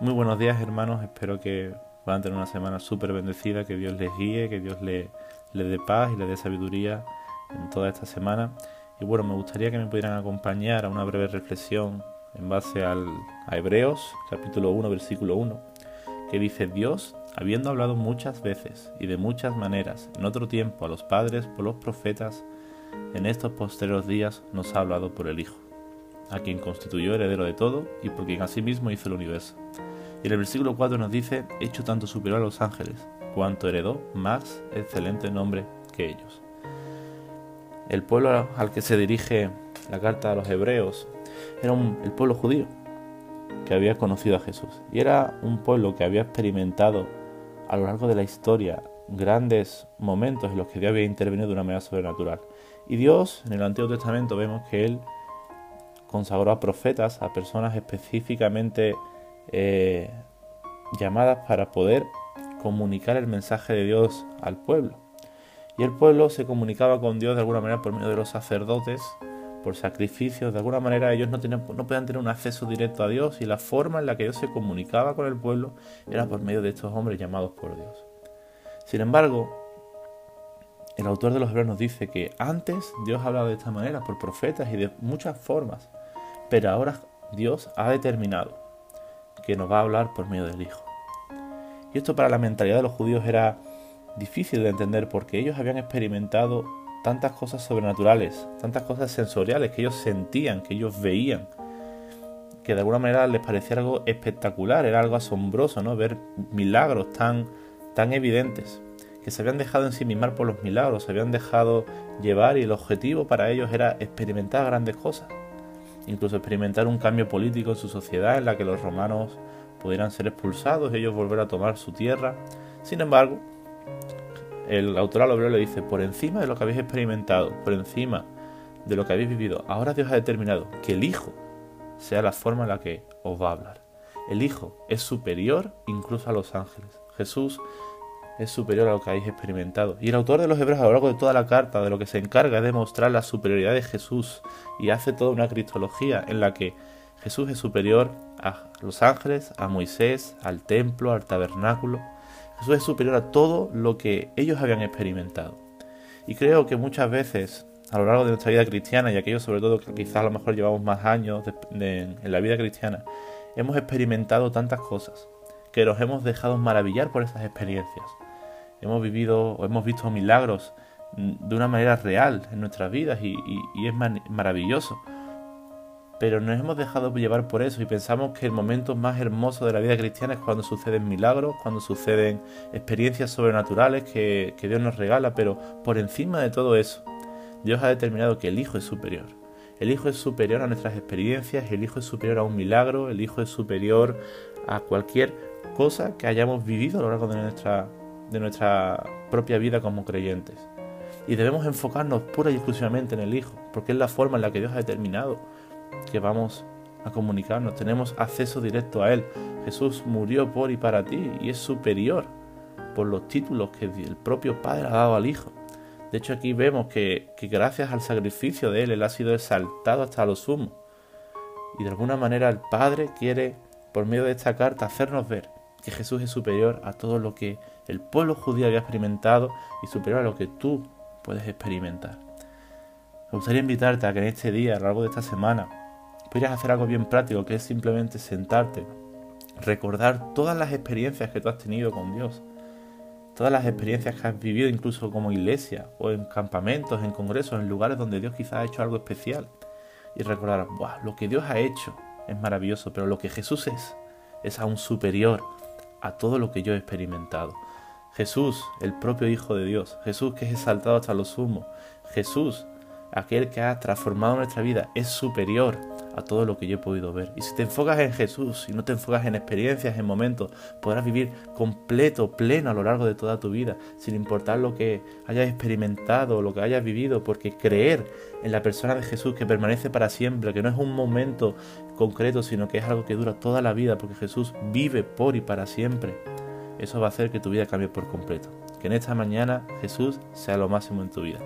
Muy buenos días hermanos, espero que van a tener una semana súper bendecida, que Dios les guíe, que Dios les, dé paz y les dé sabiduría en toda esta semana. Y bueno, me gustaría que me pudieran acompañar a una breve reflexión en base al, a Hebreos capítulo 1 versículo 1, que dice Dios, habiendo hablado muchas veces y de muchas maneras en otro tiempo a los padres por los profetas, en estos posteriores días nos ha hablado por el Hijo a quien constituyó heredero de todo y por quien asimismo hizo el universo. Y en el versículo 4 nos dice, hecho tanto superior a los ángeles, cuanto heredó más excelente nombre que ellos. El pueblo al que se dirige la carta a los hebreos era el pueblo judío que había conocido a Jesús. Y era un pueblo que había experimentado a lo largo de la historia grandes momentos en los que Dios había intervenido de una manera sobrenatural. Y Dios, en el Antiguo Testamento, vemos que Él consagró a profetas, a personas específicamente eh, llamadas para poder comunicar el mensaje de Dios al pueblo. Y el pueblo se comunicaba con Dios de alguna manera por medio de los sacerdotes, por sacrificios, de alguna manera ellos no, tenían, no podían tener un acceso directo a Dios y la forma en la que Dios se comunicaba con el pueblo era por medio de estos hombres llamados por Dios. Sin embargo, el autor de los Hebreos nos dice que antes Dios hablaba de esta manera, por profetas y de muchas formas, pero ahora Dios ha determinado que nos va a hablar por medio del Hijo. Y esto para la mentalidad de los judíos era difícil de entender porque ellos habían experimentado tantas cosas sobrenaturales, tantas cosas sensoriales que ellos sentían, que ellos veían, que de alguna manera les parecía algo espectacular, era algo asombroso, ¿no? Ver milagros tan, tan evidentes, que se habían dejado ensimismar por los milagros, se habían dejado llevar y el objetivo para ellos era experimentar grandes cosas incluso experimentar un cambio político en su sociedad en la que los romanos pudieran ser expulsados y ellos volver a tomar su tierra. Sin embargo, el autor al obrero le dice, por encima de lo que habéis experimentado, por encima de lo que habéis vivido, ahora Dios ha determinado que el Hijo sea la forma en la que os va a hablar. El Hijo es superior incluso a los ángeles. Jesús es superior a lo que habéis experimentado. Y el autor de los Hebreos a lo largo de toda la carta de lo que se encarga es de mostrar la superioridad de Jesús y hace toda una cristología en la que Jesús es superior a los ángeles, a Moisés, al templo, al tabernáculo. Jesús es superior a todo lo que ellos habían experimentado. Y creo que muchas veces a lo largo de nuestra vida cristiana, y aquellos sobre todo que quizás a lo mejor llevamos más años en la vida cristiana, hemos experimentado tantas cosas que nos hemos dejado maravillar por esas experiencias hemos vivido o hemos visto milagros de una manera real en nuestras vidas y, es maravilloso. Pero nos hemos dejado llevar por eso y pensamos que el momento más hermoso de la vida cristiana es cuando suceden milagros, cuando suceden experiencias sobrenaturales que, que Dios nos regala, pero por encima de todo eso, Dios ha determinado que el Hijo es superior. El Hijo es superior a nuestras experiencias, el Hijo es superior a un milagro, el Hijo es superior a cualquier cosa que hayamos vivido a lo largo de nuestra de nuestra propia vida como creyentes. Y debemos enfocarnos pura y exclusivamente en el Hijo, porque es la forma en la que Dios ha determinado que vamos a comunicarnos. Tenemos acceso directo a Él. Jesús murió por y para ti y es superior por los títulos que el propio Padre ha dado al Hijo. De hecho aquí vemos que, que gracias al sacrificio de Él, Él ha sido exaltado hasta lo sumo. Y de alguna manera el Padre quiere, por medio de esta carta, hacernos ver que Jesús es superior a todo lo que el pueblo judío había experimentado y superior a lo que tú puedes experimentar. Me gustaría invitarte a que en este día, a lo largo de esta semana, pudieras hacer algo bien práctico, que es simplemente sentarte, recordar todas las experiencias que tú has tenido con Dios, todas las experiencias que has vivido incluso como iglesia o en campamentos, en congresos, en lugares donde Dios quizás ha hecho algo especial y recordar, lo que Dios ha hecho es maravilloso, pero lo que Jesús es es aún superior a todo lo que yo he experimentado. Jesús, el propio Hijo de Dios, Jesús que es exaltado hasta lo sumo, Jesús, aquel que ha transformado nuestra vida, es superior a todo lo que yo he podido ver. Y si te enfocas en Jesús y no te enfocas en experiencias, en momentos, podrás vivir completo, pleno a lo largo de toda tu vida, sin importar lo que hayas experimentado lo que hayas vivido, porque creer en la persona de Jesús que permanece para siempre, que no es un momento concreto, sino que es algo que dura toda la vida, porque Jesús vive por y para siempre eso va a hacer que tu vida cambie por completo. Que en esta mañana Jesús sea lo máximo en tu vida.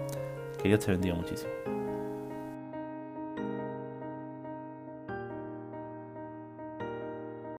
Que Dios te bendiga muchísimo.